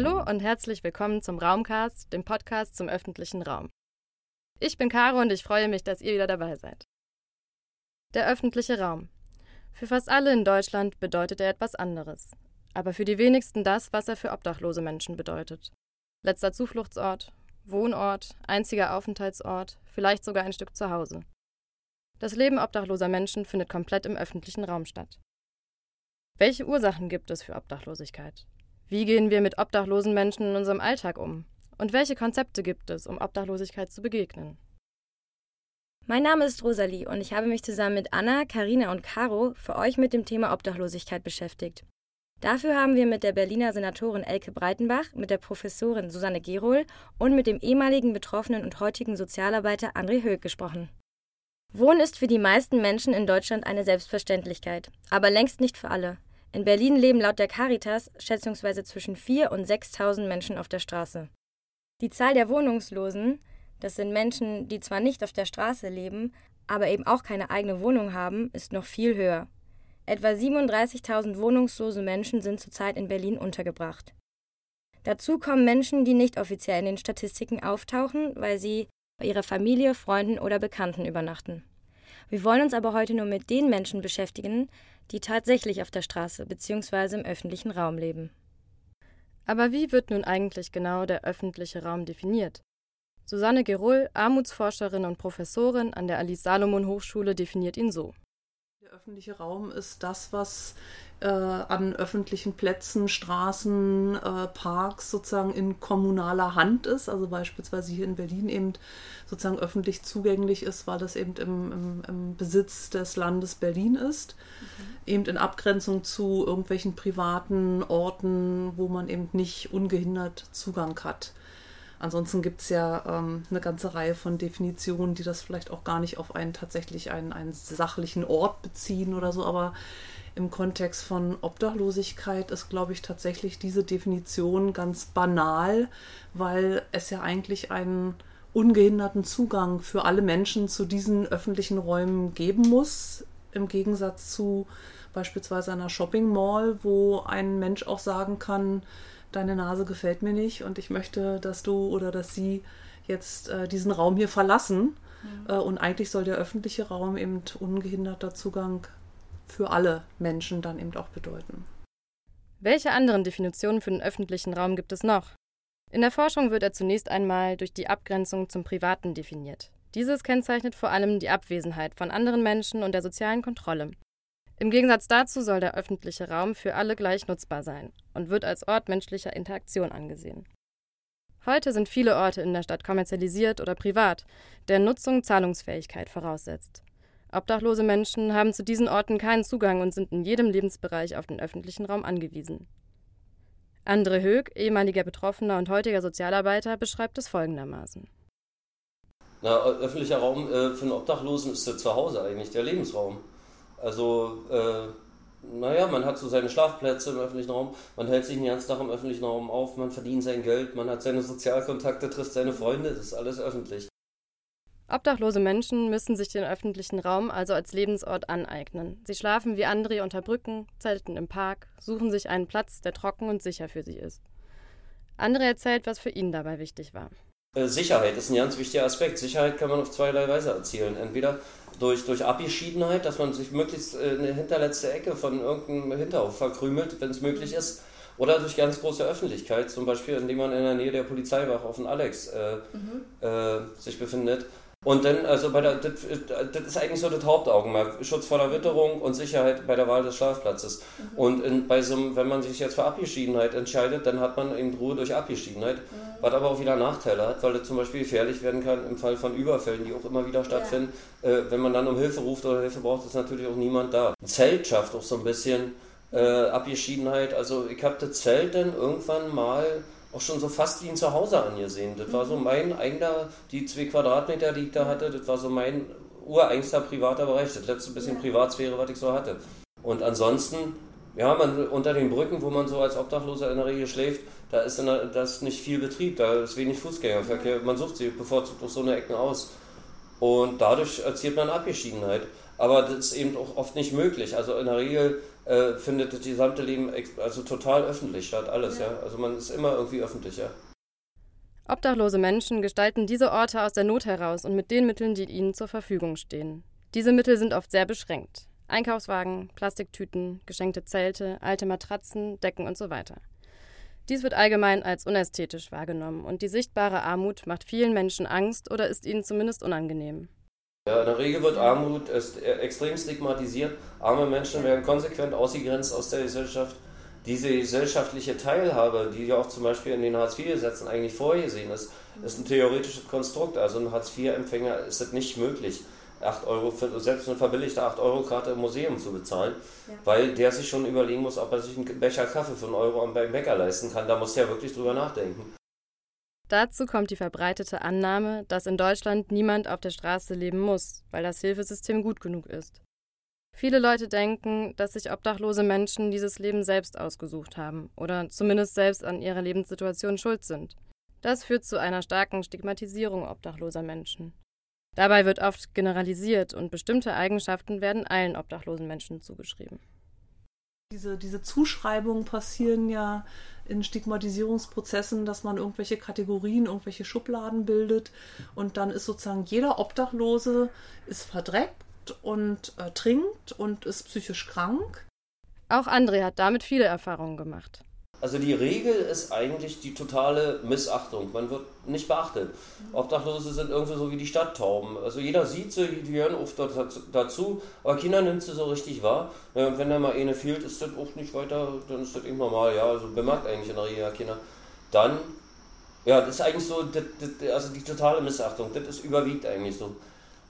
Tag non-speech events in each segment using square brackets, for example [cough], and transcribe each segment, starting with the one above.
Hallo und herzlich willkommen zum Raumcast, dem Podcast zum öffentlichen Raum. Ich bin Caro und ich freue mich, dass ihr wieder dabei seid. Der öffentliche Raum. Für fast alle in Deutschland bedeutet er etwas anderes, aber für die wenigsten das, was er für obdachlose Menschen bedeutet. Letzter Zufluchtsort, Wohnort, einziger Aufenthaltsort, vielleicht sogar ein Stück Zuhause. Das Leben obdachloser Menschen findet komplett im öffentlichen Raum statt. Welche Ursachen gibt es für Obdachlosigkeit? Wie gehen wir mit obdachlosen Menschen in unserem Alltag um? Und welche Konzepte gibt es, um Obdachlosigkeit zu begegnen? Mein Name ist Rosalie und ich habe mich zusammen mit Anna, Karina und Caro für euch mit dem Thema Obdachlosigkeit beschäftigt. Dafür haben wir mit der Berliner Senatorin Elke Breitenbach, mit der Professorin Susanne Gerol und mit dem ehemaligen Betroffenen und heutigen Sozialarbeiter André Höck gesprochen. Wohnen ist für die meisten Menschen in Deutschland eine Selbstverständlichkeit, aber längst nicht für alle. In Berlin leben laut der Caritas schätzungsweise zwischen 4.000 und 6.000 Menschen auf der Straße. Die Zahl der Wohnungslosen, das sind Menschen, die zwar nicht auf der Straße leben, aber eben auch keine eigene Wohnung haben, ist noch viel höher. Etwa 37.000 wohnungslose Menschen sind zurzeit in Berlin untergebracht. Dazu kommen Menschen, die nicht offiziell in den Statistiken auftauchen, weil sie bei ihrer Familie, Freunden oder Bekannten übernachten. Wir wollen uns aber heute nur mit den Menschen beschäftigen, die tatsächlich auf der Straße bzw. im öffentlichen Raum leben. Aber wie wird nun eigentlich genau der öffentliche Raum definiert? Susanne Gerol, Armutsforscherin und Professorin an der Alice Salomon Hochschule, definiert ihn so. Der öffentliche Raum ist das, was äh, an öffentlichen Plätzen, Straßen, äh, Parks sozusagen in kommunaler Hand ist. Also beispielsweise hier in Berlin eben sozusagen öffentlich zugänglich ist, weil das eben im, im, im Besitz des Landes Berlin ist. Mhm. Eben in Abgrenzung zu irgendwelchen privaten Orten, wo man eben nicht ungehindert Zugang hat. Ansonsten gibt es ja ähm, eine ganze Reihe von Definitionen, die das vielleicht auch gar nicht auf einen tatsächlich einen, einen sachlichen Ort beziehen oder so, aber im Kontext von Obdachlosigkeit ist, glaube ich, tatsächlich diese Definition ganz banal, weil es ja eigentlich einen ungehinderten Zugang für alle Menschen zu diesen öffentlichen Räumen geben muss, im Gegensatz zu beispielsweise einer Shopping Mall, wo ein Mensch auch sagen kann, deine Nase gefällt mir nicht und ich möchte, dass du oder dass sie jetzt äh, diesen Raum hier verlassen. Mhm. Äh, und eigentlich soll der öffentliche Raum eben ungehinderter Zugang für alle Menschen dann eben auch bedeuten. Welche anderen Definitionen für den öffentlichen Raum gibt es noch? In der Forschung wird er zunächst einmal durch die Abgrenzung zum Privaten definiert. Dieses kennzeichnet vor allem die Abwesenheit von anderen Menschen und der sozialen Kontrolle. Im Gegensatz dazu soll der öffentliche Raum für alle gleich nutzbar sein und wird als Ort menschlicher Interaktion angesehen. Heute sind viele Orte in der Stadt kommerzialisiert oder privat, deren Nutzung Zahlungsfähigkeit voraussetzt. Obdachlose Menschen haben zu diesen Orten keinen Zugang und sind in jedem Lebensbereich auf den öffentlichen Raum angewiesen. Andre Höck, ehemaliger Betroffener und heutiger Sozialarbeiter, beschreibt es folgendermaßen. Na, öffentlicher Raum äh, für einen Obdachlosen ist der Zuhause eigentlich, der Lebensraum. Also, äh, naja, man hat so seine Schlafplätze im öffentlichen Raum, man hält sich den ganzen Tag im öffentlichen Raum auf, man verdient sein Geld, man hat seine Sozialkontakte, trifft seine Freunde, das ist alles öffentlich. Obdachlose Menschen müssen sich den öffentlichen Raum also als Lebensort aneignen. Sie schlafen wie andere unter Brücken, zelten im Park, suchen sich einen Platz, der trocken und sicher für sie ist. Andre erzählt, was für ihn dabei wichtig war. Äh, Sicherheit ist ein ganz wichtiger Aspekt. Sicherheit kann man auf zweierlei Weise erzielen. Entweder durch, durch Abgeschiedenheit, dass man sich möglichst äh, in eine hinterletzte Ecke von irgendeinem Hinterhof verkrümelt, wenn es möglich ist. Oder durch ganz große Öffentlichkeit, zum Beispiel indem man in der Nähe der Polizeiwache auf dem Alex äh, mhm. äh, sich befindet. Und dann, also bei der, das, das ist eigentlich so das Hauptaugenmerk. Schutz vor der Witterung und Sicherheit bei der Wahl des Schlafplatzes. Mhm. Und in, bei so wenn man sich jetzt für Abgeschiedenheit entscheidet, dann hat man eben Ruhe durch Abgeschiedenheit, mhm. was aber auch wieder Nachteile hat, weil das zum Beispiel gefährlich werden kann im Fall von Überfällen, die auch immer wieder stattfinden. Ja. Äh, wenn man dann um Hilfe ruft oder Hilfe braucht, ist natürlich auch niemand da. Ein Zelt schafft auch so ein bisschen äh, Abgeschiedenheit. Also ich habe das Zelt dann irgendwann mal auch schon so fast wie ein Zuhause angesehen. Das war so mhm. mein eigener, die zwei Quadratmeter, die ich da hatte, das war so mein ureigenster privater Bereich, das letzte bisschen ja. Privatsphäre, was ich so hatte. Und ansonsten, ja, man unter den Brücken, wo man so als Obdachloser in der Regel schläft, da ist, der, da ist nicht viel Betrieb, da ist wenig Fußgängerverkehr. Man sucht sie bevorzugt auf so eine Ecken aus. Und dadurch erzielt man Abgeschiedenheit. Aber das ist eben auch oft nicht möglich. Also in der Regel äh, findet das gesamte Leben also total öffentlich statt, alles, ja. ja. Also man ist immer irgendwie öffentlich, ja. Obdachlose Menschen gestalten diese Orte aus der Not heraus und mit den Mitteln, die ihnen zur Verfügung stehen. Diese Mittel sind oft sehr beschränkt. Einkaufswagen, Plastiktüten, geschenkte Zelte, alte Matratzen, Decken und so weiter. Dies wird allgemein als unästhetisch wahrgenommen und die sichtbare Armut macht vielen Menschen Angst oder ist ihnen zumindest unangenehm. Ja, in der Regel wird Armut extrem stigmatisiert. Arme Menschen werden konsequent ausgegrenzt aus der Gesellschaft. Diese gesellschaftliche Teilhabe, die ja auch zum Beispiel in den Hartz-IV-Gesetzen eigentlich vorgesehen ist, ist ein theoretisches Konstrukt. Also ein Hartz-IV-Empfänger ist es nicht möglich, 8 Euro, für, selbst eine verbilligte 8-Euro-Karte im Museum zu bezahlen, ja. weil der sich schon überlegen muss, ob er sich einen Becher Kaffee für einen Euro beim Bäcker leisten kann. Da muss er wirklich drüber nachdenken. Dazu kommt die verbreitete Annahme, dass in Deutschland niemand auf der Straße leben muss, weil das Hilfesystem gut genug ist. Viele Leute denken, dass sich obdachlose Menschen dieses Leben selbst ausgesucht haben oder zumindest selbst an ihrer Lebenssituation schuld sind. Das führt zu einer starken Stigmatisierung obdachloser Menschen. Dabei wird oft generalisiert und bestimmte Eigenschaften werden allen obdachlosen Menschen zugeschrieben. Diese, diese Zuschreibungen passieren ja in Stigmatisierungsprozessen, dass man irgendwelche Kategorien, irgendwelche Schubladen bildet und dann ist sozusagen jeder Obdachlose ist verdreckt und äh, trinkt und ist psychisch krank. Auch André hat damit viele Erfahrungen gemacht. Also die Regel ist eigentlich die totale Missachtung. Man wird nicht beachtet. Obdachlose sind irgendwie so wie die Stadttauben. Also jeder sieht sie, die hören oft dazu, aber Kinder nimmt sie so richtig wahr. Und wenn da mal eine fehlt, ist das auch nicht weiter, dann ist das eben normal. Ja, also bemerkt eigentlich in der Regel ja Kinder. Dann, ja, das ist eigentlich so, das, das, also die totale Missachtung, das ist überwiegt eigentlich so.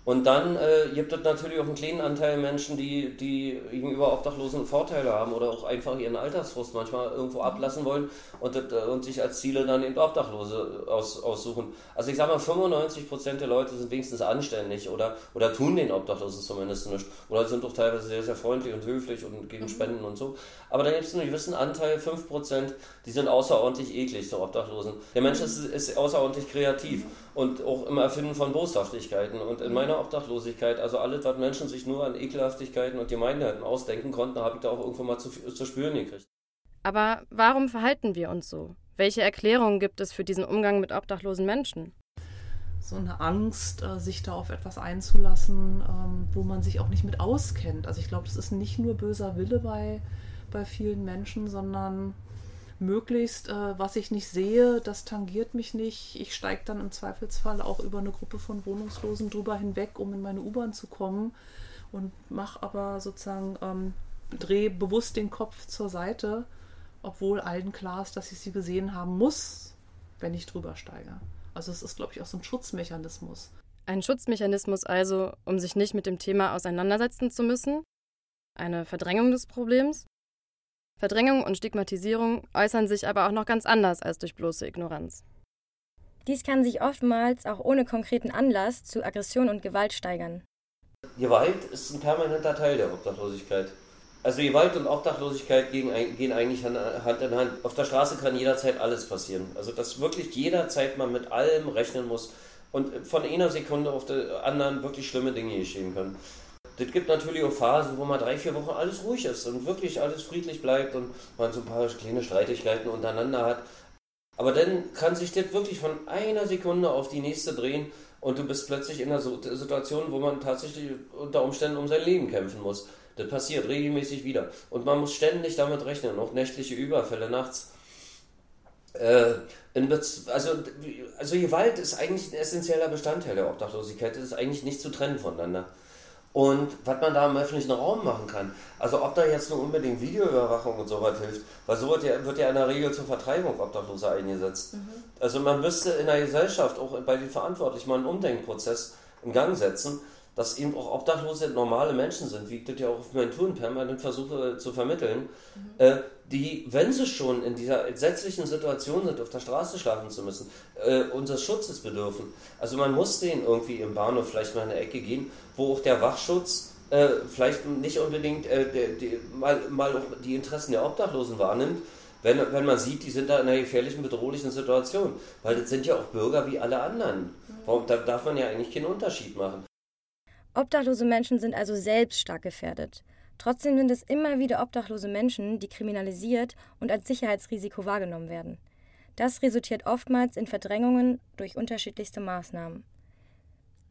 Und dann äh, gibt es natürlich auch einen kleinen Anteil Menschen, die, die gegenüber Obdachlosen Vorteile haben oder auch einfach ihren Altersfrust manchmal irgendwo ablassen wollen und, äh, und sich als Ziele dann eben Obdachlose aus, aussuchen. Also ich sage mal, 95% der Leute sind wenigstens anständig oder, oder tun den Obdachlosen zumindest nicht. Oder sind doch teilweise sehr, sehr freundlich und höflich und geben mhm. Spenden und so. Aber dann gibt es einen gewissen Anteil, 5%, die sind außerordentlich eklig, so Obdachlosen. Der Mensch ist, ist außerordentlich kreativ und auch im Erfinden von Boshaftigkeiten. Und in meiner Obdachlosigkeit, also alles, was Menschen sich nur an Ekelhaftigkeiten und Gemeinheiten ausdenken konnten, habe ich da auch irgendwo mal zu, zu spüren gekriegt. Aber warum verhalten wir uns so? Welche Erklärungen gibt es für diesen Umgang mit obdachlosen Menschen? So eine Angst, äh, sich da auf etwas einzulassen, ähm, wo man sich auch nicht mit auskennt. Also ich glaube, das ist nicht nur böser Wille bei, bei vielen Menschen, sondern möglichst, äh, was ich nicht sehe, das tangiert mich nicht. Ich steige dann im Zweifelsfall auch über eine Gruppe von Wohnungslosen drüber hinweg, um in meine U-Bahn zu kommen und mache aber sozusagen, ähm, drehe bewusst den Kopf zur Seite, obwohl allen klar ist, dass ich sie gesehen haben muss, wenn ich drüber steige. Also es ist, glaube ich, auch so ein Schutzmechanismus. Ein Schutzmechanismus also, um sich nicht mit dem Thema auseinandersetzen zu müssen? Eine Verdrängung des Problems? Verdrängung und Stigmatisierung äußern sich aber auch noch ganz anders als durch bloße Ignoranz. Dies kann sich oftmals auch ohne konkreten Anlass zu Aggression und Gewalt steigern. Gewalt ist ein permanenter Teil der Obdachlosigkeit. Also Gewalt und Obdachlosigkeit gehen, gehen eigentlich Hand in Hand. Auf der Straße kann jederzeit alles passieren. Also dass wirklich jederzeit man mit allem rechnen muss und von einer Sekunde auf der anderen wirklich schlimme Dinge geschehen können. Das gibt natürlich auch Phasen, wo mal drei, vier Wochen alles ruhig ist und wirklich alles friedlich bleibt und man so ein paar kleine Streitigkeiten untereinander hat. Aber dann kann sich das wirklich von einer Sekunde auf die nächste drehen und du bist plötzlich in einer Situation, wo man tatsächlich unter Umständen um sein Leben kämpfen muss. Das passiert regelmäßig wieder. Und man muss ständig damit rechnen, auch nächtliche Überfälle nachts. Äh, also, also Gewalt ist eigentlich ein essentieller Bestandteil der Obdachlosigkeit. Das ist eigentlich nicht zu trennen voneinander und was man da im öffentlichen Raum machen kann. Also ob da jetzt nur unbedingt Videoüberwachung und sowas hilft, weil so wird ja, wird ja in der Regel zur Vertreibung Obdachloser eingesetzt. Mhm. Also man müsste in der Gesellschaft auch bei den Verantwortlichen mal einen Umdenkprozess in Gang setzen, dass eben auch Obdachlose normale Menschen sind, wie ich das ja auch auf meinen Touren permanent versuche zu vermitteln, mhm. äh, die, wenn sie schon in dieser entsetzlichen Situation sind, auf der Straße schlafen zu müssen, äh, unseres Schutzes bedürfen. Also man muss denen irgendwie im Bahnhof vielleicht mal in eine Ecke gehen, wo auch der Wachschutz äh, vielleicht nicht unbedingt äh, der, der, mal, mal auch die Interessen der Obdachlosen wahrnimmt, wenn, wenn man sieht, die sind da in einer gefährlichen, bedrohlichen Situation. Weil das sind ja auch Bürger wie alle anderen. Warum, da darf man ja eigentlich keinen Unterschied machen. Obdachlose Menschen sind also selbst stark gefährdet. Trotzdem sind es immer wieder obdachlose Menschen, die kriminalisiert und als Sicherheitsrisiko wahrgenommen werden. Das resultiert oftmals in Verdrängungen durch unterschiedlichste Maßnahmen.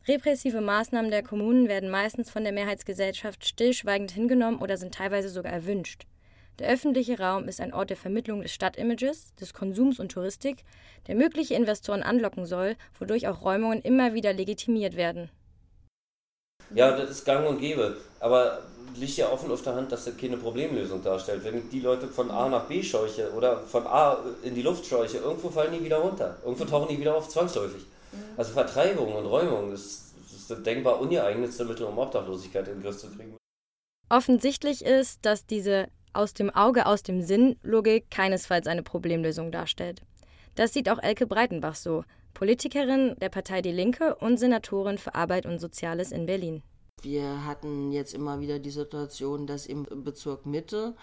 Repressive Maßnahmen der Kommunen werden meistens von der Mehrheitsgesellschaft stillschweigend hingenommen oder sind teilweise sogar erwünscht. Der öffentliche Raum ist ein Ort der Vermittlung des Stadtimages, des Konsums und Touristik, der mögliche Investoren anlocken soll, wodurch auch Räumungen immer wieder legitimiert werden. Ja, das ist gang und gäbe. Aber liegt ja offen auf der Hand, dass das keine Problemlösung darstellt. Wenn ich die Leute von A nach B scheuche oder von A in die Luft scheuche, irgendwo fallen die wieder runter. Irgendwo tauchen die wieder auf, zwangsläufig. Mhm. Also Vertreibung und Räumung ist, ist das denkbar ungeeignetste Mittel, um Obdachlosigkeit in den Griff zu kriegen. Offensichtlich ist, dass diese aus dem Auge, aus dem Sinn Logik keinesfalls eine Problemlösung darstellt. Das sieht auch Elke Breitenbach so, Politikerin der Partei Die Linke und Senatorin für Arbeit und Soziales in Berlin. Wir hatten jetzt immer wieder die Situation, dass im Bezirk Mitte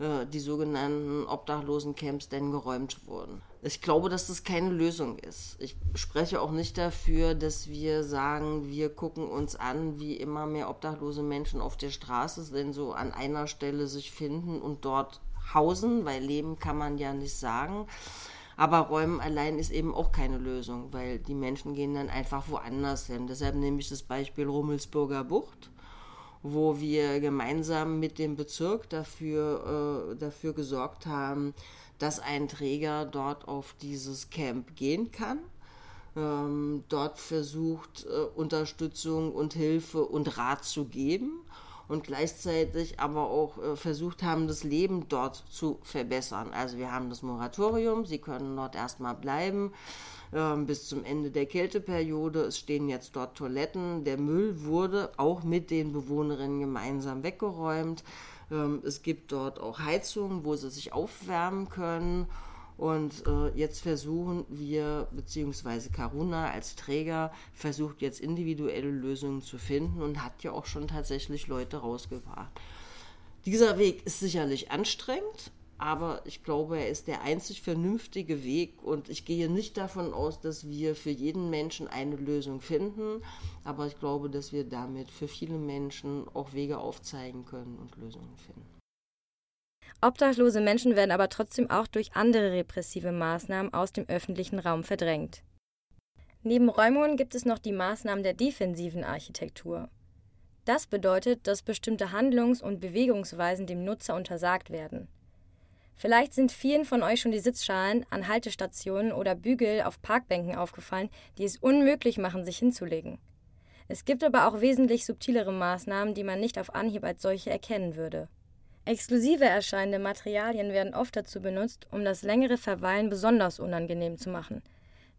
äh, die sogenannten Obdachlosencamps denn geräumt wurden. Ich glaube, dass das keine Lösung ist. Ich spreche auch nicht dafür, dass wir sagen, wir gucken uns an, wie immer mehr obdachlose Menschen auf der Straße denn so an einer Stelle sich finden und dort hausen, weil leben kann man ja nicht sagen. Aber Räumen allein ist eben auch keine Lösung, weil die Menschen gehen dann einfach woanders hin. Deshalb nehme ich das Beispiel Rummelsburger Bucht, wo wir gemeinsam mit dem Bezirk dafür, äh, dafür gesorgt haben, dass ein Träger dort auf dieses Camp gehen kann. Ähm, dort versucht, äh, Unterstützung und Hilfe und Rat zu geben und gleichzeitig aber auch äh, versucht haben, das Leben dort zu verbessern. Also wir haben das Moratorium, sie können dort erstmal bleiben ähm, bis zum Ende der Kälteperiode. Es stehen jetzt dort Toiletten. Der Müll wurde auch mit den Bewohnerinnen gemeinsam weggeräumt. Ähm, es gibt dort auch Heizungen, wo sie sich aufwärmen können. Und äh, jetzt versuchen wir, beziehungsweise Karuna als Träger versucht jetzt individuelle Lösungen zu finden und hat ja auch schon tatsächlich Leute rausgebracht. Dieser Weg ist sicherlich anstrengend, aber ich glaube, er ist der einzig vernünftige Weg und ich gehe nicht davon aus, dass wir für jeden Menschen eine Lösung finden, aber ich glaube, dass wir damit für viele Menschen auch Wege aufzeigen können und Lösungen finden. Obdachlose Menschen werden aber trotzdem auch durch andere repressive Maßnahmen aus dem öffentlichen Raum verdrängt. Neben Räumungen gibt es noch die Maßnahmen der defensiven Architektur. Das bedeutet, dass bestimmte Handlungs- und Bewegungsweisen dem Nutzer untersagt werden. Vielleicht sind vielen von euch schon die Sitzschalen an Haltestationen oder Bügel auf Parkbänken aufgefallen, die es unmöglich machen, sich hinzulegen. Es gibt aber auch wesentlich subtilere Maßnahmen, die man nicht auf Anhieb als solche erkennen würde. Exklusive erscheinende Materialien werden oft dazu benutzt, um das längere Verweilen besonders unangenehm zu machen.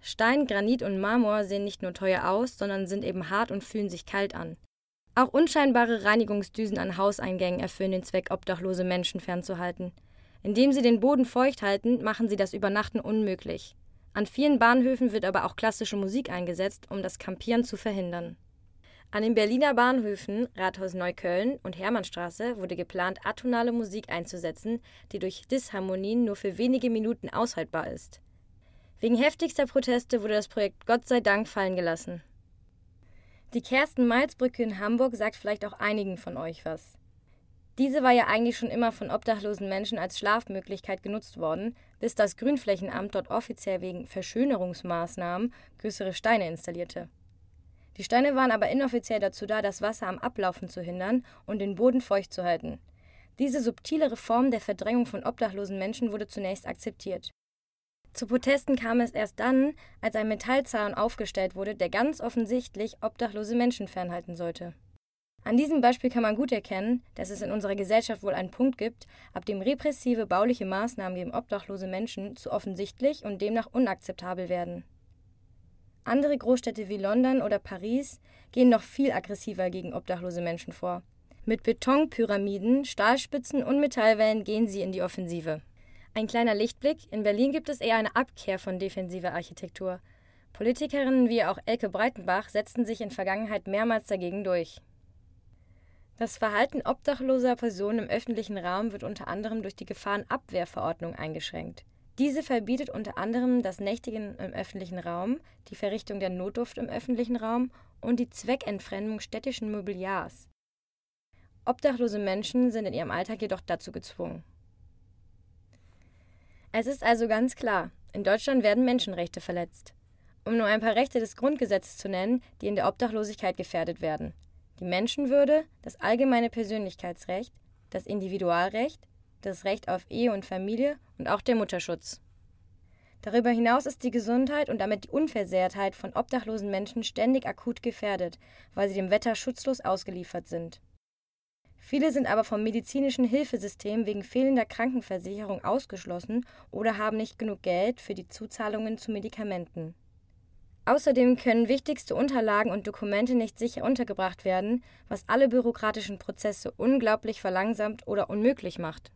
Stein, Granit und Marmor sehen nicht nur teuer aus, sondern sind eben hart und fühlen sich kalt an. Auch unscheinbare Reinigungsdüsen an Hauseingängen erfüllen den Zweck, obdachlose Menschen fernzuhalten. Indem sie den Boden feucht halten, machen sie das Übernachten unmöglich. An vielen Bahnhöfen wird aber auch klassische Musik eingesetzt, um das Kampieren zu verhindern. An den Berliner Bahnhöfen Rathaus Neukölln und Hermannstraße wurde geplant, atonale Musik einzusetzen, die durch Disharmonien nur für wenige Minuten aushaltbar ist. Wegen heftigster Proteste wurde das Projekt Gott sei Dank fallen gelassen. Die Kersten-Malz-Brücke in Hamburg sagt vielleicht auch einigen von euch was. Diese war ja eigentlich schon immer von obdachlosen Menschen als Schlafmöglichkeit genutzt worden, bis das Grünflächenamt dort offiziell wegen Verschönerungsmaßnahmen größere Steine installierte. Die Steine waren aber inoffiziell dazu da, das Wasser am Ablaufen zu hindern und den Boden feucht zu halten. Diese subtilere Form der Verdrängung von obdachlosen Menschen wurde zunächst akzeptiert. Zu Protesten kam es erst dann, als ein Metallzaun aufgestellt wurde, der ganz offensichtlich obdachlose Menschen fernhalten sollte. An diesem Beispiel kann man gut erkennen, dass es in unserer Gesellschaft wohl einen Punkt gibt, ab dem repressive bauliche Maßnahmen gegen obdachlose Menschen zu offensichtlich und demnach unakzeptabel werden. Andere Großstädte wie London oder Paris gehen noch viel aggressiver gegen obdachlose Menschen vor. Mit Betonpyramiden, Stahlspitzen und Metallwellen gehen sie in die Offensive. Ein kleiner Lichtblick: In Berlin gibt es eher eine Abkehr von defensiver Architektur. Politikerinnen wie auch Elke Breitenbach setzten sich in Vergangenheit mehrmals dagegen durch. Das Verhalten obdachloser Personen im öffentlichen Raum wird unter anderem durch die Gefahrenabwehrverordnung eingeschränkt. Diese verbietet unter anderem das Nächtigen im öffentlichen Raum, die Verrichtung der Notdurft im öffentlichen Raum und die Zweckentfremdung städtischen Mobiliars. Obdachlose Menschen sind in ihrem Alltag jedoch dazu gezwungen. Es ist also ganz klar, in Deutschland werden Menschenrechte verletzt. Um nur ein paar Rechte des Grundgesetzes zu nennen, die in der Obdachlosigkeit gefährdet werden. Die Menschenwürde, das allgemeine Persönlichkeitsrecht, das Individualrecht, das Recht auf Ehe und Familie und auch der Mutterschutz. Darüber hinaus ist die Gesundheit und damit die Unversehrtheit von obdachlosen Menschen ständig akut gefährdet, weil sie dem Wetter schutzlos ausgeliefert sind. Viele sind aber vom medizinischen Hilfesystem wegen fehlender Krankenversicherung ausgeschlossen oder haben nicht genug Geld für die Zuzahlungen zu Medikamenten. Außerdem können wichtigste Unterlagen und Dokumente nicht sicher untergebracht werden, was alle bürokratischen Prozesse unglaublich verlangsamt oder unmöglich macht.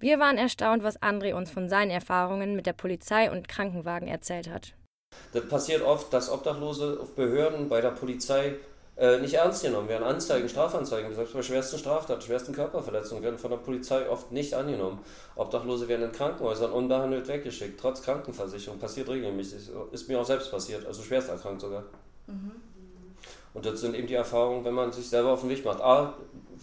Wir waren erstaunt, was André uns von seinen Erfahrungen mit der Polizei und Krankenwagen erzählt hat. Das passiert oft, dass Obdachlose auf Behörden bei der Polizei äh, nicht ernst genommen werden. Anzeigen, Strafanzeigen, selbst bei schwersten Straftaten, schwersten Körperverletzungen werden von der Polizei oft nicht angenommen. Obdachlose werden in Krankenhäusern unbehandelt weggeschickt, trotz Krankenversicherung. Passiert regelmäßig. Ist mir auch selbst passiert, also schwerst erkrankt sogar. Mhm. Und das sind eben die Erfahrungen, wenn man sich selber auf den Weg macht. A,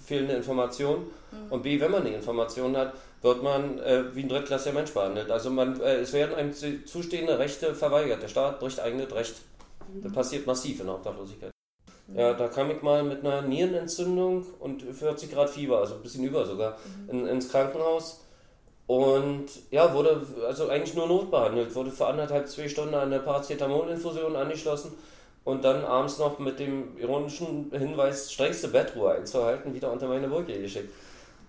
fehlende Informationen mhm. und B, wenn man die Informationen hat, wird man äh, wie ein drittklassiger Mensch behandelt. Also man, äh, es werden einem zustehende Rechte verweigert. Der Staat bricht eigenes Recht. Mhm. Das passiert massiv in der Obdachlosigkeit. Ja, da kam ich mal mit einer Nierenentzündung und 40 Grad Fieber, also ein bisschen über sogar, mhm. in, ins Krankenhaus. Und ja, wurde also eigentlich nur notbehandelt, wurde für anderthalb, zwei Stunden an eine Paracetamolinfusion angeschlossen und dann abends noch mit dem ironischen Hinweis, strengste Bettruhe einzuhalten, wieder unter meine Brücke geschickt.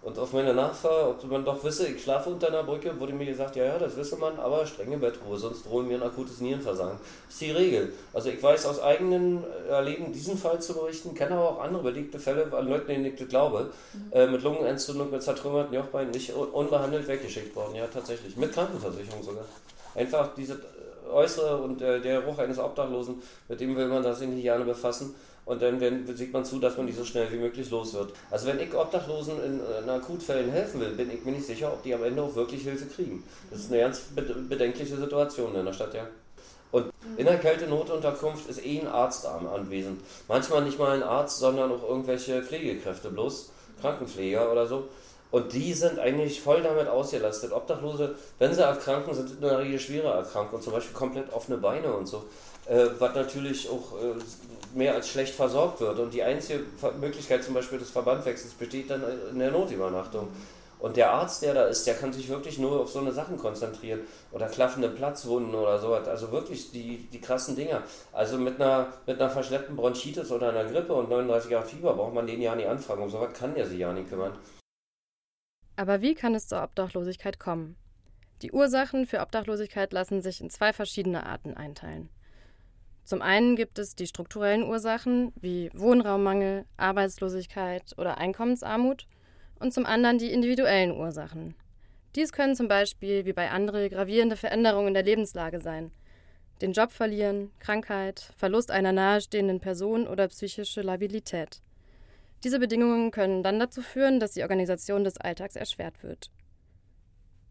Und auf meine Nachfrage, ob man doch wisse, ich schlafe unter einer Brücke, wurde mir gesagt, ja, ja, das wisse man, aber strenge Bettruhe, sonst drohen mir ein akutes Nierenversagen. Das ist die Regel. Also ich weiß aus eigenem Erleben, diesen Fall zu berichten, kenne aber auch andere belegte Fälle an Leuten, denen ich glaube, mhm. äh, mit Lungenentzündung, mit zertrümmerten Jochbeinen, nicht unbehandelt weggeschickt worden. Ja, tatsächlich. Mit Krankenversicherung sogar. Einfach diese äußere und äh, der Geruch eines Obdachlosen, mit dem will man das sich nicht gerne befassen. Und dann werden, sieht man zu, dass man die so schnell wie möglich los wird. Also wenn ich Obdachlosen in, in Akutfällen helfen will, bin ich mir nicht sicher, ob die am Ende auch wirklich Hilfe kriegen. Das ist eine ganz bedenkliche Situation in der Stadt, ja. Und in der Kältenotunterkunft ist eh ein Arzt anwesend. Manchmal nicht mal ein Arzt, sondern auch irgendwelche Pflegekräfte bloß, Krankenpfleger oder so. Und die sind eigentlich voll damit ausgelastet. Obdachlose, wenn sie erkranken, sind in der Regel schwere Erkrankungen, zum Beispiel komplett offene Beine und so, äh, was natürlich auch äh, mehr als schlecht versorgt wird. Und die einzige Möglichkeit zum Beispiel des Verbandwechsels besteht dann in der Notübernachtung. Und der Arzt, der da ist, der kann sich wirklich nur auf so eine Sachen konzentrieren. Oder klaffende Platzwunden oder sowas. Also wirklich die, die krassen Dinger. Also mit einer, mit einer verschleppten Bronchitis oder einer Grippe und 39 Grad Fieber braucht man den ja nicht anfangen. Um sowas kann der sich ja nicht kümmern. Aber wie kann es zur Obdachlosigkeit kommen? Die Ursachen für Obdachlosigkeit lassen sich in zwei verschiedene Arten einteilen. Zum einen gibt es die strukturellen Ursachen wie Wohnraummangel, Arbeitslosigkeit oder Einkommensarmut und zum anderen die individuellen Ursachen. Dies können zum Beispiel wie bei anderen gravierende Veränderungen in der Lebenslage sein. Den Job verlieren, Krankheit, Verlust einer nahestehenden Person oder psychische Labilität. Diese Bedingungen können dann dazu führen, dass die Organisation des Alltags erschwert wird.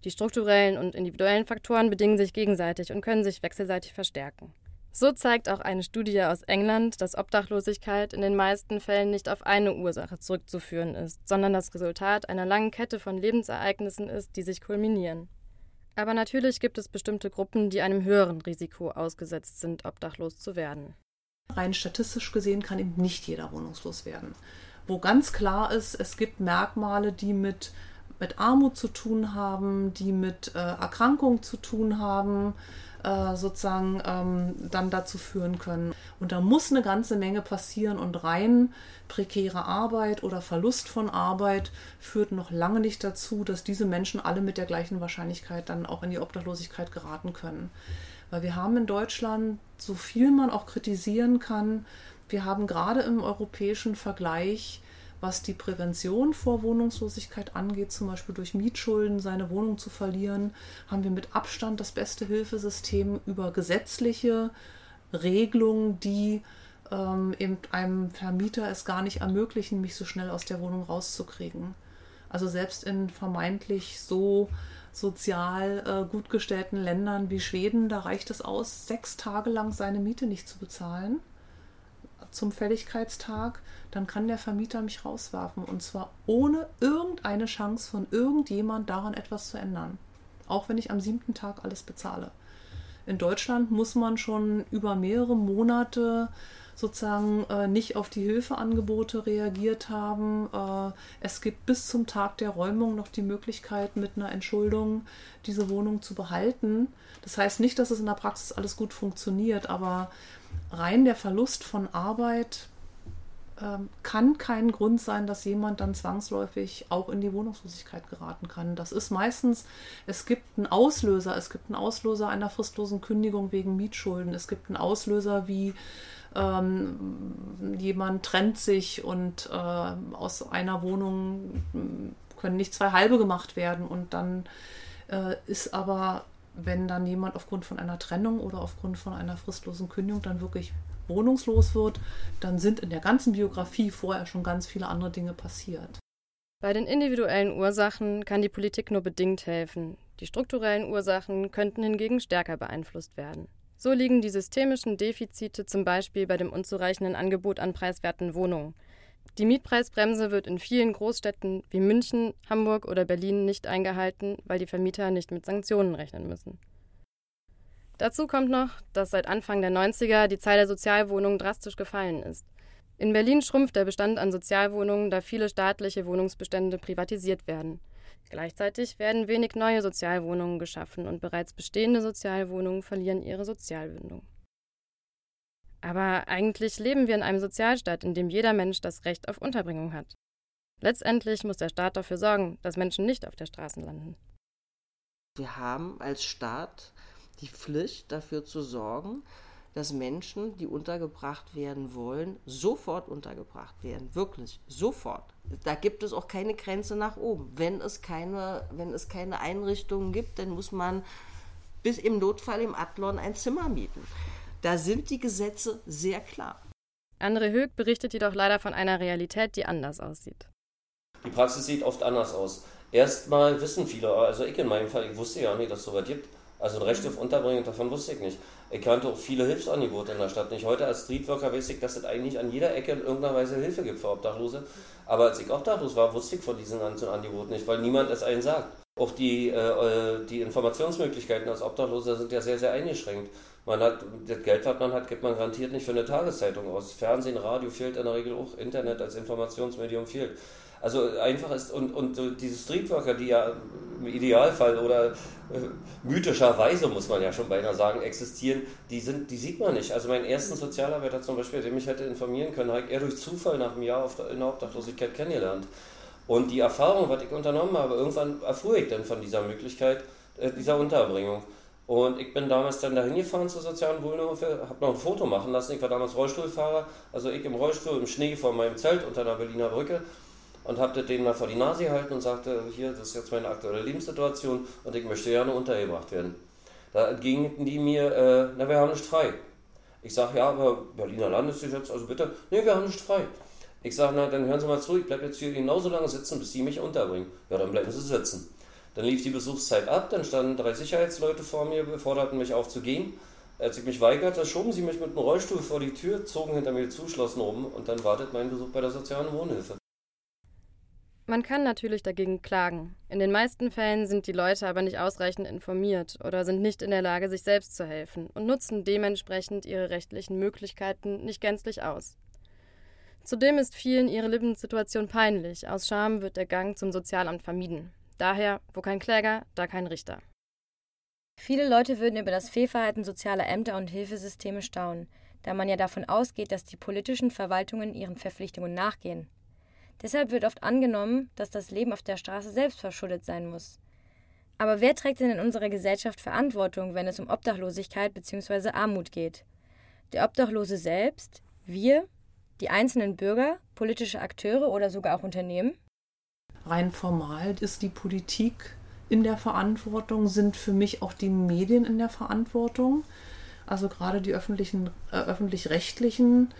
Die strukturellen und individuellen Faktoren bedingen sich gegenseitig und können sich wechselseitig verstärken. So zeigt auch eine Studie aus England, dass Obdachlosigkeit in den meisten Fällen nicht auf eine Ursache zurückzuführen ist, sondern das Resultat einer langen Kette von Lebensereignissen ist, die sich kulminieren. Aber natürlich gibt es bestimmte Gruppen, die einem höheren Risiko ausgesetzt sind, obdachlos zu werden. Rein statistisch gesehen kann eben nicht jeder wohnungslos werden wo ganz klar ist, es gibt Merkmale, die mit, mit Armut zu tun haben, die mit äh, Erkrankung zu tun haben, äh, sozusagen ähm, dann dazu führen können. Und da muss eine ganze Menge passieren und rein prekäre Arbeit oder Verlust von Arbeit führt noch lange nicht dazu, dass diese Menschen alle mit der gleichen Wahrscheinlichkeit dann auch in die Obdachlosigkeit geraten können. Weil wir haben in Deutschland, so viel man auch kritisieren kann, wir haben gerade im europäischen Vergleich, was die Prävention vor Wohnungslosigkeit angeht, zum Beispiel durch Mietschulden seine Wohnung zu verlieren, haben wir mit Abstand das beste Hilfesystem über gesetzliche Regelungen, die ähm, eben einem Vermieter es gar nicht ermöglichen, mich so schnell aus der Wohnung rauszukriegen. Also selbst in vermeintlich so sozial äh, gut gestellten Ländern wie Schweden, da reicht es aus, sechs Tage lang seine Miete nicht zu bezahlen zum Fälligkeitstag, dann kann der Vermieter mich rauswerfen. Und zwar ohne irgendeine Chance von irgendjemand daran etwas zu ändern. Auch wenn ich am siebten Tag alles bezahle. In Deutschland muss man schon über mehrere Monate sozusagen äh, nicht auf die Hilfeangebote reagiert haben. Äh, es gibt bis zum Tag der Räumung noch die Möglichkeit, mit einer Entschuldung diese Wohnung zu behalten. Das heißt nicht, dass es in der Praxis alles gut funktioniert, aber rein der Verlust von Arbeit ähm, kann kein Grund sein, dass jemand dann zwangsläufig auch in die Wohnungslosigkeit geraten kann. Das ist meistens, es gibt einen Auslöser, es gibt einen Auslöser einer fristlosen Kündigung wegen Mietschulden, es gibt einen Auslöser wie ähm, jemand trennt sich und äh, aus einer Wohnung können nicht zwei halbe gemacht werden und dann äh, ist aber, wenn dann jemand aufgrund von einer Trennung oder aufgrund von einer fristlosen Kündigung dann wirklich wohnungslos wird, dann sind in der ganzen Biografie vorher schon ganz viele andere Dinge passiert. Bei den individuellen Ursachen kann die Politik nur bedingt helfen. Die strukturellen Ursachen könnten hingegen stärker beeinflusst werden. So liegen die systemischen Defizite zum Beispiel bei dem unzureichenden Angebot an preiswerten Wohnungen. Die Mietpreisbremse wird in vielen Großstädten wie München, Hamburg oder Berlin nicht eingehalten, weil die Vermieter nicht mit Sanktionen rechnen müssen. Dazu kommt noch, dass seit Anfang der 90er die Zahl der Sozialwohnungen drastisch gefallen ist. In Berlin schrumpft der Bestand an Sozialwohnungen, da viele staatliche Wohnungsbestände privatisiert werden. Gleichzeitig werden wenig neue Sozialwohnungen geschaffen und bereits bestehende Sozialwohnungen verlieren ihre Sozialbindung. Aber eigentlich leben wir in einem Sozialstaat, in dem jeder Mensch das Recht auf Unterbringung hat. Letztendlich muss der Staat dafür sorgen, dass Menschen nicht auf der Straße landen. Wir haben als Staat die Pflicht, dafür zu sorgen, dass Menschen, die untergebracht werden wollen, sofort untergebracht werden. Wirklich, sofort. Da gibt es auch keine Grenze nach oben. Wenn es keine, wenn es keine Einrichtungen gibt, dann muss man bis im Notfall im Adlon ein Zimmer mieten. Da sind die Gesetze sehr klar. Andre Höck berichtet jedoch leider von einer Realität, die anders aussieht. Die Praxis sieht oft anders aus. Erstmal wissen viele, also ich in meinem Fall, ich wusste ja nicht, dass es so was gibt. Also ein Recht auf Unterbringung, davon wusste ich nicht. Ich kannte auch viele Hilfsangebote in der Stadt nicht. Heute als Streetworker weiß ich, dass es eigentlich an jeder Ecke in irgendeiner Weise Hilfe gibt für Obdachlose. Aber als ich obdachlos war, wusste ich von diesen ganzen Angeboten nicht, weil niemand es einen sagt. Auch die, äh, die Informationsmöglichkeiten als Obdachloser sind ja sehr, sehr eingeschränkt. Man hat, das Geld, was man hat, gibt man garantiert nicht für eine Tageszeitung aus. Fernsehen, Radio fehlt in der Regel auch, Internet als Informationsmedium fehlt. Also einfach ist, und, und diese Streetworker, die ja im Idealfall oder äh, mythischerweise, muss man ja schon beinahe sagen, existieren, die, sind, die sieht man nicht. Also meinen ersten Sozialarbeiter zum Beispiel, der mich hätte informieren können, habe ich eher durch Zufall nach einem Jahr auf der, in der Obdachlosigkeit kennengelernt. Und die Erfahrung, was ich unternommen habe, irgendwann erfuhr ich dann von dieser Möglichkeit, äh, dieser Unterbringung. Und ich bin damals dann dahin gefahren zur sozialen Wohnhilfe, habe noch ein Foto machen lassen. Ich war damals Rollstuhlfahrer, also ich im Rollstuhl im Schnee vor meinem Zelt unter einer Berliner Brücke und habe denen mal vor die Nase gehalten und sagte, hier, das ist jetzt meine aktuelle Lebenssituation und ich möchte gerne untergebracht werden. Da entgegneten die mir, äh, na, wir haben nicht frei. Ich sage, ja, aber Berliner Landesgesetz, also bitte, nee, wir haben nicht frei. Ich sage, na, dann hören Sie mal zu, ich bleibe jetzt hier genauso lange sitzen, bis Sie mich unterbringen. Ja, dann bleiben Sie sitzen. Dann lief die Besuchszeit ab, dann standen drei Sicherheitsleute vor mir, forderten mich auf zu gehen. Als ich mich weigerte, schoben sie mich mit einem Rollstuhl vor die Tür, zogen hinter mir zu, schlossen rum und dann wartet mein Besuch bei der sozialen Wohnhilfe. Man kann natürlich dagegen klagen. In den meisten Fällen sind die Leute aber nicht ausreichend informiert oder sind nicht in der Lage, sich selbst zu helfen und nutzen dementsprechend ihre rechtlichen Möglichkeiten nicht gänzlich aus. Zudem ist vielen ihre Lebenssituation peinlich. Aus Scham wird der Gang zum Sozialamt vermieden. Daher, wo kein Kläger, da kein Richter. Viele Leute würden über das Fehlverhalten sozialer Ämter und Hilfesysteme staunen, da man ja davon ausgeht, dass die politischen Verwaltungen ihren Verpflichtungen nachgehen. Deshalb wird oft angenommen, dass das Leben auf der Straße selbst verschuldet sein muss. Aber wer trägt denn in unserer Gesellschaft Verantwortung, wenn es um Obdachlosigkeit bzw. Armut geht? Der Obdachlose selbst? Wir? Die einzelnen Bürger? Politische Akteure oder sogar auch Unternehmen? Rein formal ist die Politik in der Verantwortung, sind für mich auch die Medien in der Verantwortung. Also gerade die öffentlichen, äh, öffentlich-rechtlichen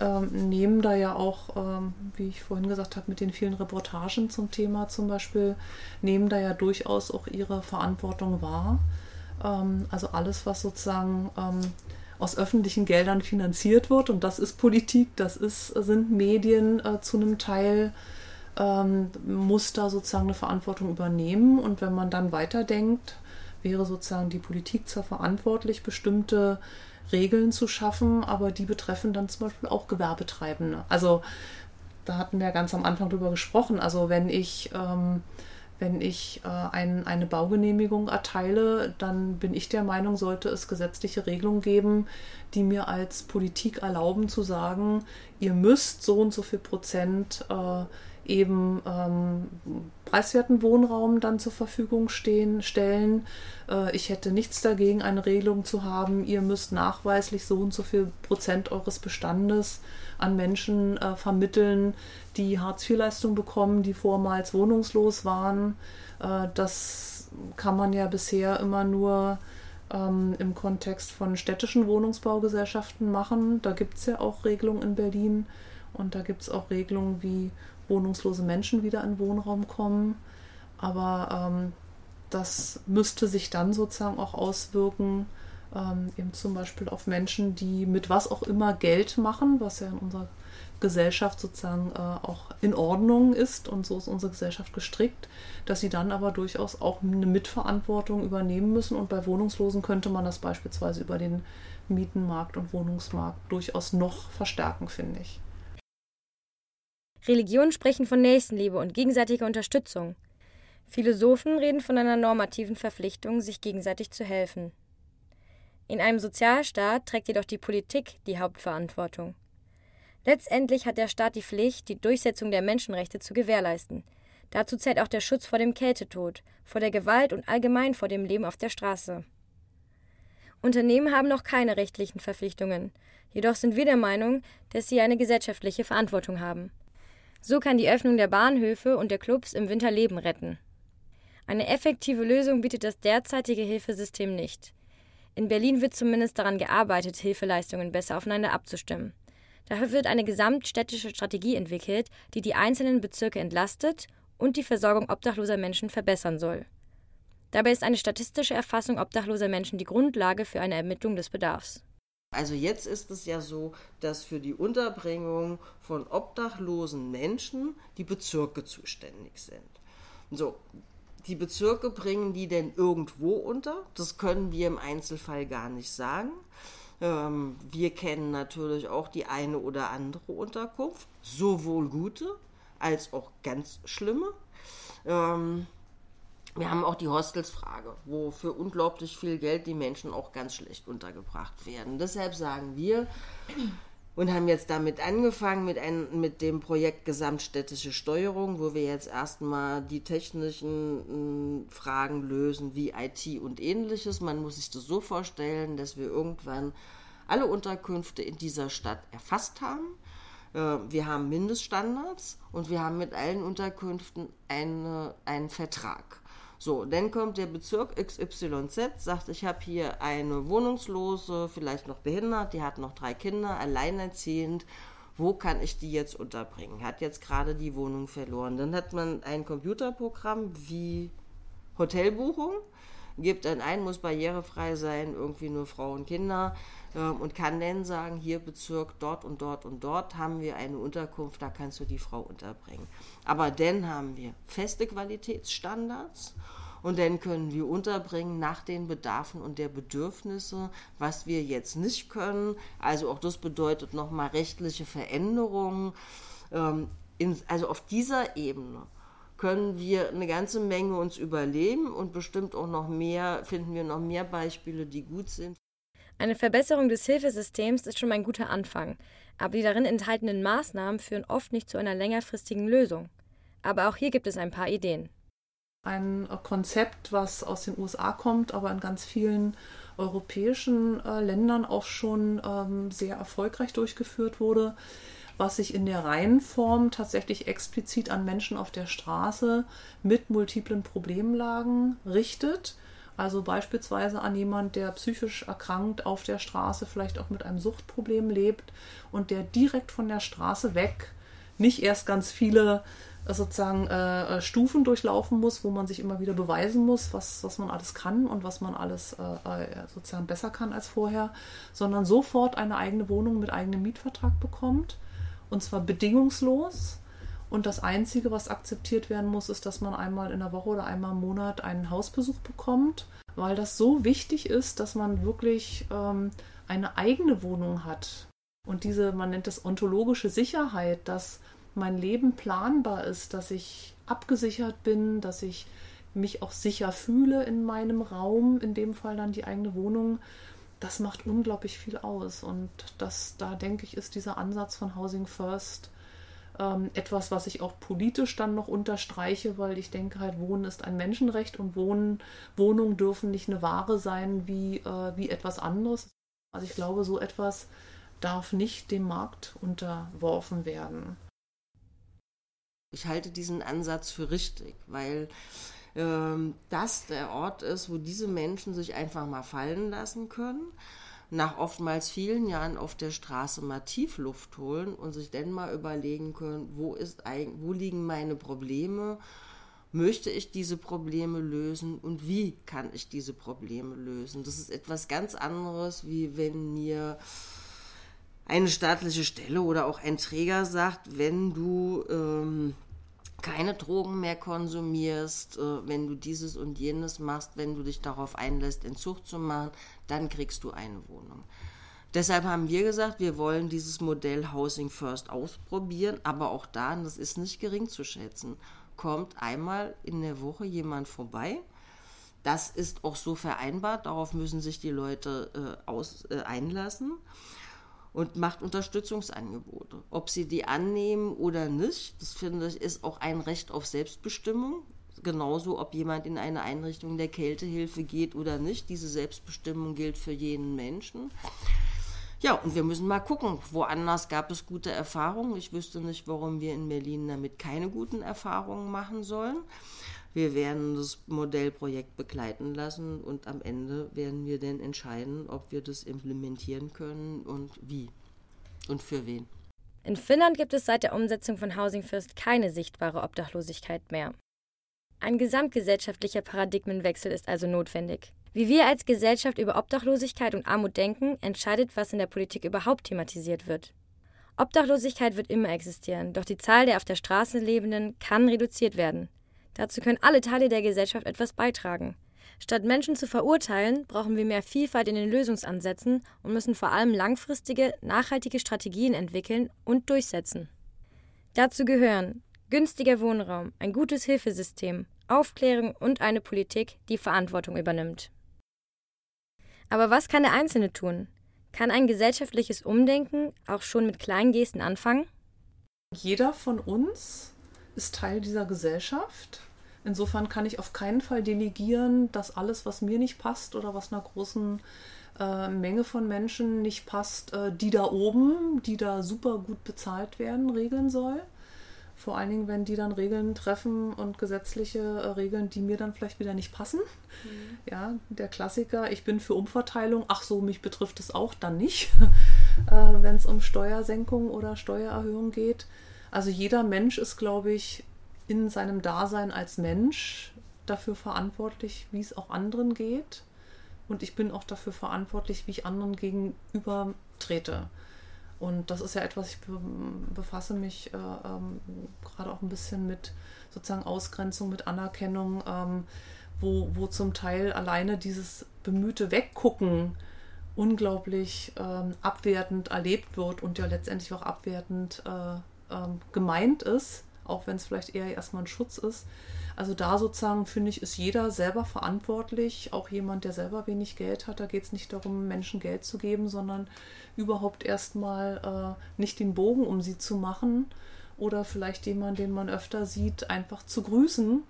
ähm, nehmen da ja auch, ähm, wie ich vorhin gesagt habe, mit den vielen Reportagen zum Thema zum Beispiel, nehmen da ja durchaus auch ihre Verantwortung wahr. Ähm, also alles, was sozusagen aus öffentlichen Geldern finanziert wird. Und das ist Politik, das ist, sind Medien äh, zu einem Teil, muss da sozusagen eine Verantwortung übernehmen. Und wenn man dann weiterdenkt, wäre sozusagen die Politik zwar verantwortlich, bestimmte Regeln zu schaffen, aber die betreffen dann zum Beispiel auch Gewerbetreibende. Also da hatten wir ganz am Anfang drüber gesprochen. Also wenn ich, ähm, wenn ich äh, ein, eine Baugenehmigung erteile, dann bin ich der Meinung, sollte es gesetzliche Regelungen geben, die mir als Politik erlauben zu sagen, ihr müsst so und so viel Prozent äh, eben ähm, preiswerten Wohnraum dann zur Verfügung stehen, stellen. Äh, ich hätte nichts dagegen, eine Regelung zu haben, ihr müsst nachweislich so und so viel Prozent eures Bestandes an Menschen äh, vermitteln, die Hartz-IV-Leistung bekommen, die vormals wohnungslos waren. Äh, das kann man ja bisher immer nur ähm, im Kontext von städtischen Wohnungsbaugesellschaften machen. Da gibt es ja auch Regelungen in Berlin und da gibt es auch Regelungen, wie wohnungslose Menschen wieder in Wohnraum kommen. Aber ähm, das müsste sich dann sozusagen auch auswirken, ähm, eben zum Beispiel auf Menschen, die mit was auch immer Geld machen, was ja in unserer Gesellschaft sozusagen äh, auch in Ordnung ist und so ist unsere Gesellschaft gestrickt, dass sie dann aber durchaus auch eine Mitverantwortung übernehmen müssen. Und bei Wohnungslosen könnte man das beispielsweise über den Mietenmarkt und Wohnungsmarkt durchaus noch verstärken, finde ich. Religionen sprechen von Nächstenliebe und gegenseitiger Unterstützung. Philosophen reden von einer normativen Verpflichtung, sich gegenseitig zu helfen. In einem Sozialstaat trägt jedoch die Politik die Hauptverantwortung. Letztendlich hat der Staat die Pflicht, die Durchsetzung der Menschenrechte zu gewährleisten. Dazu zählt auch der Schutz vor dem Kältetod, vor der Gewalt und allgemein vor dem Leben auf der Straße. Unternehmen haben noch keine rechtlichen Verpflichtungen, jedoch sind wir der Meinung, dass sie eine gesellschaftliche Verantwortung haben. So kann die Öffnung der Bahnhöfe und der Clubs im Winter Leben retten. Eine effektive Lösung bietet das derzeitige Hilfesystem nicht. In Berlin wird zumindest daran gearbeitet, Hilfeleistungen besser aufeinander abzustimmen. Dafür wird eine gesamtstädtische Strategie entwickelt, die die einzelnen Bezirke entlastet und die Versorgung obdachloser Menschen verbessern soll. Dabei ist eine statistische Erfassung obdachloser Menschen die Grundlage für eine Ermittlung des Bedarfs. Also jetzt ist es ja so, dass für die Unterbringung von obdachlosen Menschen die Bezirke zuständig sind. So, die Bezirke bringen die denn irgendwo unter? Das können wir im Einzelfall gar nicht sagen. Ähm, wir kennen natürlich auch die eine oder andere Unterkunft, sowohl gute als auch ganz schlimme. Ähm, wir haben auch die Hostelsfrage, wo für unglaublich viel Geld die Menschen auch ganz schlecht untergebracht werden. Deshalb sagen wir und haben jetzt damit angefangen mit, ein, mit dem Projekt Gesamtstädtische Steuerung, wo wir jetzt erstmal die technischen äh, Fragen lösen wie IT und ähnliches. Man muss sich das so vorstellen, dass wir irgendwann alle Unterkünfte in dieser Stadt erfasst haben. Äh, wir haben Mindeststandards und wir haben mit allen Unterkünften eine, einen Vertrag. So, dann kommt der Bezirk XYZ, sagt, ich habe hier eine Wohnungslose, vielleicht noch behindert, die hat noch drei Kinder, alleinerziehend. Wo kann ich die jetzt unterbringen? Hat jetzt gerade die Wohnung verloren. Dann hat man ein Computerprogramm wie Hotelbuchung, gibt dann ein, muss barrierefrei sein, irgendwie nur Frauen Kinder ähm, und kann dann sagen, hier Bezirk dort und dort und dort haben wir eine Unterkunft, da kannst du die Frau unterbringen. Aber dann haben wir feste Qualitätsstandards und dann können wir unterbringen nach den Bedarfen und der Bedürfnisse, was wir jetzt nicht können. Also auch das bedeutet nochmal rechtliche Veränderungen. Ähm, in, also auf dieser Ebene können wir eine ganze Menge uns überleben und bestimmt auch noch mehr, finden wir noch mehr Beispiele, die gut sind. Eine Verbesserung des Hilfesystems ist schon ein guter Anfang, aber die darin enthaltenen Maßnahmen führen oft nicht zu einer längerfristigen Lösung. Aber auch hier gibt es ein paar Ideen. Ein Konzept, was aus den USA kommt, aber in ganz vielen europäischen äh, Ländern auch schon ähm, sehr erfolgreich durchgeführt wurde, was sich in der Reihenform tatsächlich explizit an Menschen auf der Straße mit multiplen Problemlagen richtet also beispielsweise an jemand, der psychisch erkrankt auf der Straße, vielleicht auch mit einem Suchtproblem lebt und der direkt von der Straße weg nicht erst ganz viele äh, sozusagen äh, Stufen durchlaufen muss, wo man sich immer wieder beweisen muss, was, was man alles kann und was man alles äh, sozusagen besser kann als vorher, sondern sofort eine eigene Wohnung mit eigenem Mietvertrag bekommt und zwar bedingungslos. Und das Einzige, was akzeptiert werden muss, ist, dass man einmal in der Woche oder einmal im Monat einen Hausbesuch bekommt, weil das so wichtig ist, dass man wirklich ähm, eine eigene Wohnung hat. Und diese, man nennt es ontologische Sicherheit, dass mein Leben planbar ist, dass ich abgesichert bin, dass ich mich auch sicher fühle in meinem Raum, in dem Fall dann die eigene Wohnung, das macht unglaublich viel aus. Und das, da denke ich, ist dieser Ansatz von Housing First ähm, etwas, was ich auch politisch dann noch unterstreiche, weil ich denke halt, Wohnen ist ein Menschenrecht und Wohnen, Wohnungen dürfen nicht eine Ware sein wie, äh, wie etwas anderes. Also ich glaube, so etwas darf nicht dem Markt unterworfen werden. Ich halte diesen Ansatz für richtig, weil ähm, das der Ort ist, wo diese Menschen sich einfach mal fallen lassen können, nach oftmals vielen Jahren auf der Straße mal Tiefluft holen und sich dann mal überlegen können, wo, ist, wo liegen meine Probleme, möchte ich diese Probleme lösen und wie kann ich diese Probleme lösen. Das ist etwas ganz anderes, wie wenn mir eine staatliche Stelle oder auch ein Träger sagt, wenn du ähm, keine Drogen mehr konsumierst, äh, wenn du dieses und jenes machst, wenn du dich darauf einlässt, Entzug zu machen, dann kriegst du eine Wohnung. Deshalb haben wir gesagt, wir wollen dieses Modell Housing First ausprobieren, aber auch da, und das ist nicht gering zu schätzen, kommt einmal in der Woche jemand vorbei. Das ist auch so vereinbart, darauf müssen sich die Leute äh, aus, äh, einlassen und macht Unterstützungsangebote. Ob sie die annehmen oder nicht, das finde ich, ist auch ein Recht auf Selbstbestimmung. Genauso, ob jemand in eine Einrichtung der Kältehilfe geht oder nicht. Diese Selbstbestimmung gilt für jeden Menschen. Ja, und wir müssen mal gucken. Woanders gab es gute Erfahrungen. Ich wüsste nicht, warum wir in Berlin damit keine guten Erfahrungen machen sollen. Wir werden das Modellprojekt begleiten lassen und am Ende werden wir dann entscheiden, ob wir das implementieren können und wie und für wen. In Finnland gibt es seit der Umsetzung von Housing First keine sichtbare Obdachlosigkeit mehr. Ein gesamtgesellschaftlicher Paradigmenwechsel ist also notwendig. Wie wir als Gesellschaft über Obdachlosigkeit und Armut denken, entscheidet, was in der Politik überhaupt thematisiert wird. Obdachlosigkeit wird immer existieren, doch die Zahl der auf der Straße Lebenden kann reduziert werden. Dazu können alle Teile der Gesellschaft etwas beitragen. Statt Menschen zu verurteilen, brauchen wir mehr Vielfalt in den Lösungsansätzen und müssen vor allem langfristige, nachhaltige Strategien entwickeln und durchsetzen. Dazu gehören günstiger Wohnraum, ein gutes Hilfesystem, Aufklärung und eine Politik, die Verantwortung übernimmt. Aber was kann der Einzelne tun? Kann ein gesellschaftliches Umdenken auch schon mit kleinen Gesten anfangen? Jeder von uns ist Teil dieser Gesellschaft. Insofern kann ich auf keinen Fall delegieren, dass alles, was mir nicht passt oder was einer großen äh, Menge von Menschen nicht passt, äh, die da oben, die da super gut bezahlt werden, regeln soll. Vor allen Dingen, wenn die dann Regeln treffen und gesetzliche äh, Regeln, die mir dann vielleicht wieder nicht passen. Mhm. Ja, der Klassiker, ich bin für Umverteilung, ach so, mich betrifft es auch dann nicht, [laughs] äh, wenn es um Steuersenkung oder Steuererhöhung geht. Also jeder Mensch ist, glaube ich, in seinem Dasein als Mensch dafür verantwortlich, wie es auch anderen geht. Und ich bin auch dafür verantwortlich, wie ich anderen gegenüber trete. Und das ist ja etwas, ich befasse mich äh, ähm, gerade auch ein bisschen mit sozusagen Ausgrenzung, mit Anerkennung, ähm, wo, wo zum Teil alleine dieses bemühte Weggucken unglaublich ähm, abwertend erlebt wird und ja letztendlich auch abwertend äh, ähm, gemeint ist, auch wenn es vielleicht eher erstmal ein Schutz ist. Also da sozusagen finde ich, ist jeder selber verantwortlich, auch jemand, der selber wenig Geld hat. Da geht es nicht darum, Menschen Geld zu geben, sondern überhaupt erstmal äh, nicht den Bogen um sie zu machen oder vielleicht jemand, den man öfter sieht, einfach zu grüßen.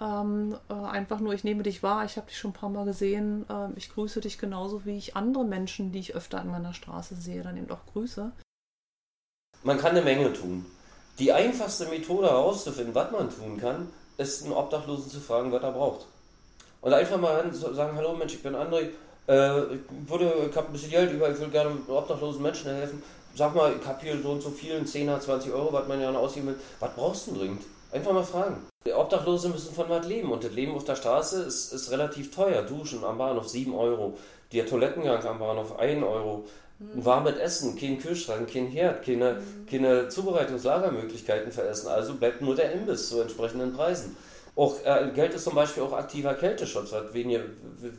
Ähm, äh, einfach nur, ich nehme dich wahr, ich habe dich schon ein paar Mal gesehen, äh, ich grüße dich genauso, wie ich andere Menschen, die ich öfter an meiner Straße sehe, dann eben auch grüße. Man kann eine Menge tun. Die einfachste Methode herauszufinden, was man tun kann, ist einen Obdachlosen zu fragen, was er braucht. Und einfach mal sagen, hallo Mensch, ich bin André, äh, ich, würde, ich habe ein bisschen Geld über, ich will gerne obdachlosen Menschen helfen. sag mal, ich habe hier so und so vielen 10er, 20 Euro, was man ja ausgeben will. Was brauchst du dringend? Einfach mal fragen. Obdachlose müssen von was leben und das Leben auf der Straße ist, ist relativ teuer. Duschen am Bahnhof 7 Euro, der Toilettengang am Bahnhof 1 Euro. Ein warmes Essen, kein Kühlschrank, kein Herd, keine, keine Zubereitungslagermöglichkeiten für Essen. Also bleibt nur der Imbiss zu entsprechenden Preisen. Auch äh, Geld ist zum Beispiel auch aktiver Kälteschutz, was wenige,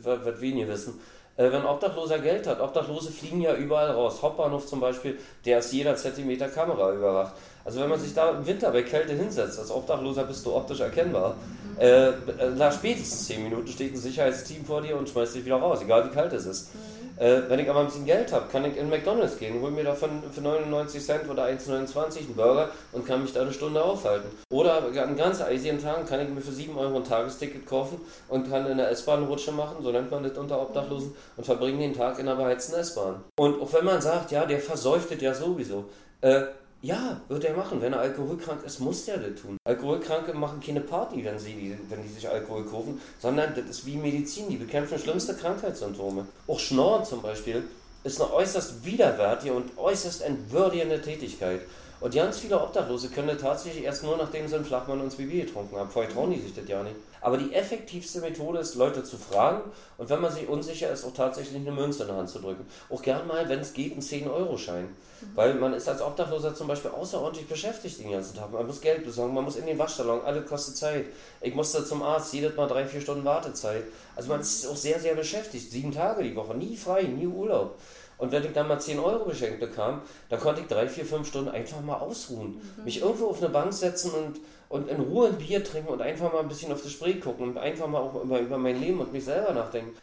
was wenige wissen. Äh, wenn Obdachloser Geld hat, Obdachlose fliegen ja überall raus. Hauptbahnhof zum Beispiel, der ist jeder Zentimeter Kamera überwacht. Also wenn man sich da im Winter bei Kälte hinsetzt, als Obdachloser bist du optisch erkennbar. Äh, nach spätestens 10 Minuten steht ein Sicherheitsteam vor dir und schmeißt dich wieder raus, egal wie kalt es ist. Äh, wenn ich aber ein bisschen Geld habe, kann ich in McDonalds gehen, hol mir davon für 99 Cent oder 1,29 einen Burger und kann mich da eine Stunde aufhalten. Oder an ganz eisigen Tagen kann ich mir für 7 Euro ein Tagesticket kaufen und kann in der S-Bahn Rutsche machen, so nennt man das unter Obdachlosen, und verbringen den Tag in einer beheizten S-Bahn. Und auch wenn man sagt, ja, der versäuftet ja sowieso, äh, ja, wird er machen. Wenn er alkoholkrank ist, muss der das tun. Alkoholkranke machen keine Party, wenn sie wenn die sich Alkohol kaufen, sondern das ist wie Medizin. Die bekämpfen schlimmste Krankheitssymptome. Auch Schnorren zum Beispiel ist eine äußerst widerwärtige und äußerst entwürdigende Tätigkeit. Und ganz viele Obdachlose können das tatsächlich erst nur, nachdem sie einen Flachmann und Bier getrunken haben. Vorher trauen die sich das ja nicht. Aber die effektivste Methode ist, Leute zu fragen und wenn man sich unsicher ist, auch tatsächlich eine Münze in die Hand zu drücken. Auch gern mal, wenn es geht, einen 10-Euro-Schein. Mhm. Weil man ist als Obdachloser zum Beispiel außerordentlich beschäftigt den ganzen Tag. Man muss Geld besorgen, man muss in den Waschsalon, alles kostet Zeit. Ich musste zum Arzt, jedes Mal drei, vier Stunden Wartezeit. Also man ist auch sehr, sehr beschäftigt. Sieben Tage die Woche, nie frei, nie Urlaub. Und wenn ich dann mal 10 Euro geschenkt bekam, dann konnte ich drei, vier, fünf Stunden einfach mal ausruhen. Mhm. Mich irgendwo auf eine Bank setzen und, und in Ruhe ein Bier trinken und einfach mal ein bisschen auf das Spree gucken und einfach mal auch über, über mein Leben und mich selber nachdenken.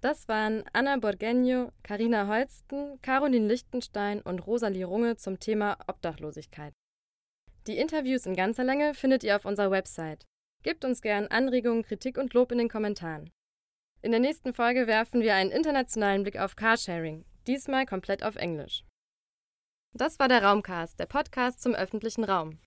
Das waren Anna Borgenio, Karina Holsten, Caroline Lichtenstein und Rosalie Runge zum Thema Obdachlosigkeit. Die Interviews in ganzer Länge findet ihr auf unserer Website. Gebt uns gern Anregungen, Kritik und Lob in den Kommentaren. In der nächsten Folge werfen wir einen internationalen Blick auf Carsharing, diesmal komplett auf Englisch. Das war der Raumcast, der Podcast zum öffentlichen Raum.